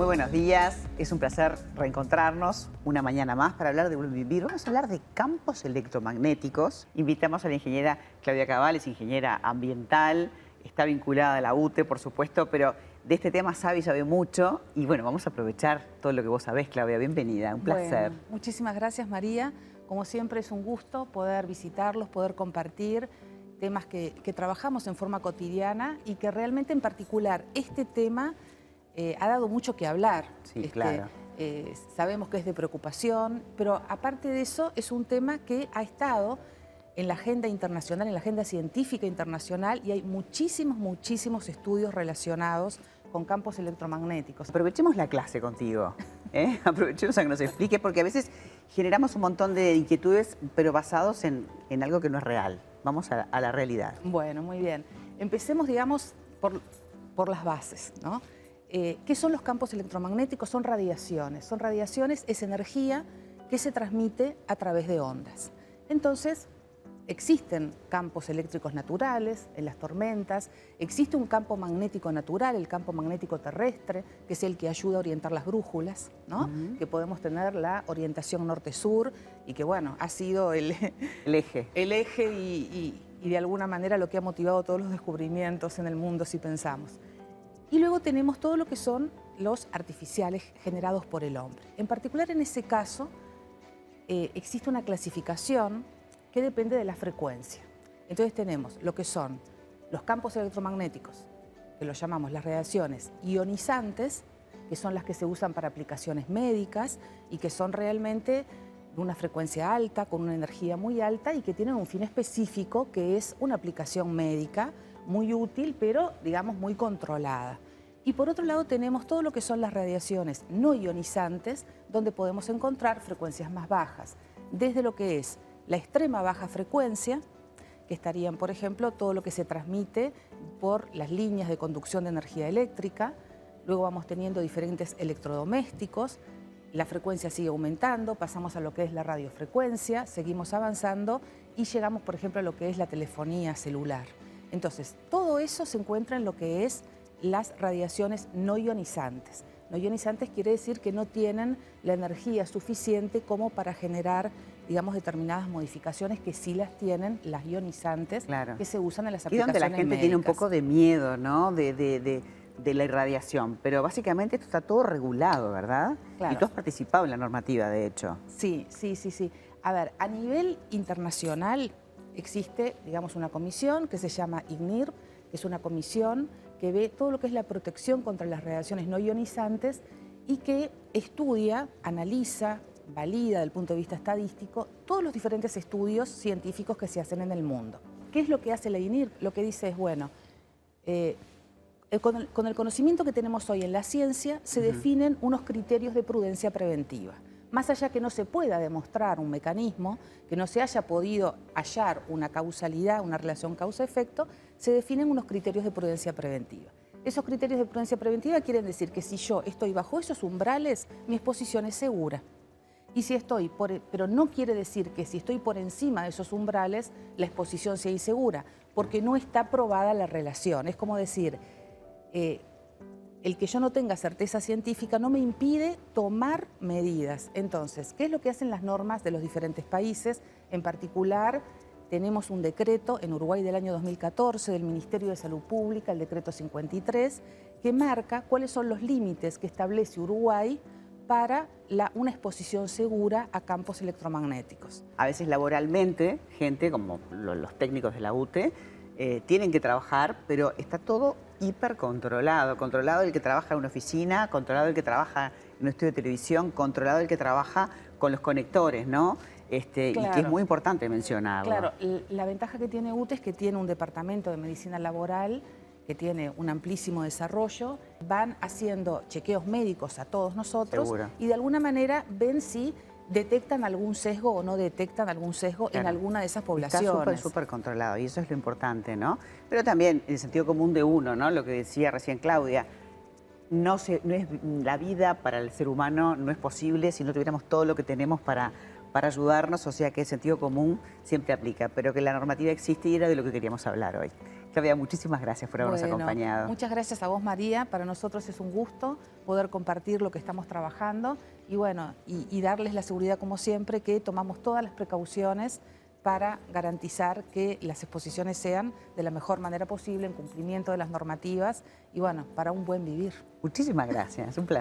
Muy buenos días, es un placer reencontrarnos una mañana más para hablar de Vivir. Vamos a hablar de campos electromagnéticos. Invitamos a la ingeniera Claudia Cabal, es ingeniera ambiental, está vinculada a la UTE, por supuesto, pero de este tema sabe y sabe mucho. Y bueno, vamos a aprovechar todo lo que vos sabés, Claudia. Bienvenida, un placer. muchísimas gracias, María. Como siempre es un gusto poder visitarlos, poder compartir temas que, trabajamos en forma cotidiana y que realmente en particular este tema eh, ha dado mucho que hablar. Sí, este, claro. Eh, sabemos que es de preocupación, pero aparte de eso es un tema que ha estado en la agenda internacional, en la agenda científica internacional y hay muchísimos, muchísimos estudios relacionados con campos electromagnéticos. Aprovechemos la clase contigo, ¿eh? aprovechemos a que nos explique, porque a veces generamos un montón de inquietudes, pero basados en, algo que no es real. Vamos a, la realidad. Bueno, muy bien. Empecemos, digamos, por, por las bases, ¿no? Eh, ¿Qué son los campos electromagnéticos? Son radiaciones. Son radiaciones, es energía que se transmite a través de ondas. Entonces, existen campos eléctricos naturales en las tormentas, existe un campo magnético natural, el campo magnético terrestre, que es el que ayuda a orientar las brújulas, ¿no? que podemos tener la orientación norte-sur y que bueno, ha sido el, eje, el eje y de alguna manera lo que ha motivado todos los descubrimientos en el mundo si pensamos. Y luego tenemos todo lo que son los artificiales generados por el hombre. En particular en ese caso eh, existe una clasificación que depende de la frecuencia. Entonces tenemos lo que son los campos electromagnéticos, que los llamamos las radiaciones ionizantes, que son las que se usan para aplicaciones médicas y que son realmente de una frecuencia alta, con una energía muy alta y que tienen un fin específico que es una aplicación médica muy útil, pero digamos muy controlada. Y por otro lado tenemos todo lo que son las radiaciones no ionizantes, donde podemos encontrar frecuencias más bajas, desde lo que es la extrema baja frecuencia, que estarían, por ejemplo, todo lo que se transmite por las líneas de conducción de energía eléctrica, luego vamos teniendo diferentes electrodomésticos, la frecuencia sigue aumentando, pasamos a lo que es la radiofrecuencia, seguimos avanzando y llegamos, por ejemplo, a lo que es la telefonía celular. Entonces, todo eso se encuentra en lo que es las radiaciones no ionizantes. No ionizantes quiere decir que no tienen la energía suficiente como para generar, digamos, determinadas modificaciones que sí las tienen las ionizantes que se usan en las aplicaciones Y donde la gente tiene un poco de miedo, ¿no?, de, la irradiación. Pero básicamente esto está todo regulado, ¿verdad? Y tú has participado en la normativa, de hecho. Sí, sí, sí, sí. A ver, a nivel internacional existe, digamos, una comisión que se llama IGNIR, que es una comisión que ve todo lo que es la protección contra las radiaciones no ionizantes y que estudia, analiza, valida desde el punto de vista estadístico todos los diferentes estudios científicos que se hacen en el mundo. ¿Qué es lo que hace la INIR? Lo que dice es, bueno, eh, con, el, conocimiento que tenemos hoy en la ciencia se definen unos criterios de prudencia preventiva más allá que no se pueda demostrar un mecanismo, que no se haya podido hallar una causalidad, una relación causa-efecto, se definen unos criterios de prudencia preventiva. Esos criterios de prudencia preventiva quieren decir que si yo estoy bajo esos umbrales, mi exposición es segura. Y si estoy, por, pero no quiere decir que si estoy por encima de esos umbrales, la exposición sea insegura, porque no está probada la relación. Es como decir, eh, el que yo no tenga certeza científica no me impide tomar medidas. Entonces, ¿qué es lo que hacen las normas de los diferentes países? En particular, tenemos un decreto en Uruguay del año 2014 del Ministerio de Salud Pública, el decreto 53, que marca cuáles son los límites que establece Uruguay para una exposición segura a campos electromagnéticos. A veces laboralmente, gente como los técnicos de la UTE, eh, tienen que trabajar, pero está todo hipercontrolado. Controlado el que trabaja en una oficina, controlado el que trabaja en un estudio de televisión, controlado el que trabaja con los conectores, ¿no? Este, Y que es muy importante mencionarlo. Claro, la ventaja que tiene UTE es que tiene un departamento de medicina laboral que tiene un amplísimo desarrollo, van haciendo chequeos médicos a todos nosotros y de alguna manera ven si detectan algún sesgo o no detectan algún sesgo en alguna de esas poblaciones. Está súper, súper controlado y eso es lo importante, ¿no? Pero también el sentido común de uno, ¿no? Lo que decía recién Claudia, no, se, no es, la vida para el ser humano no es posible si no tuviéramos todo lo que tenemos para, para ayudarnos, o sea que el sentido común siempre aplica, pero que la normativa existe y era de lo que queríamos hablar hoy. Claudia, muchísimas gracias por habernos Bueno, acompañado. Muchas gracias a vos, María. Para nosotros es un gusto poder compartir lo que estamos trabajando y bueno, y, y darles la seguridad como siempre que tomamos todas las precauciones para garantizar que las exposiciones sean de la mejor manera posible, en cumplimiento de las normativas y bueno, para un buen vivir. Muchísimas gracias, un placer.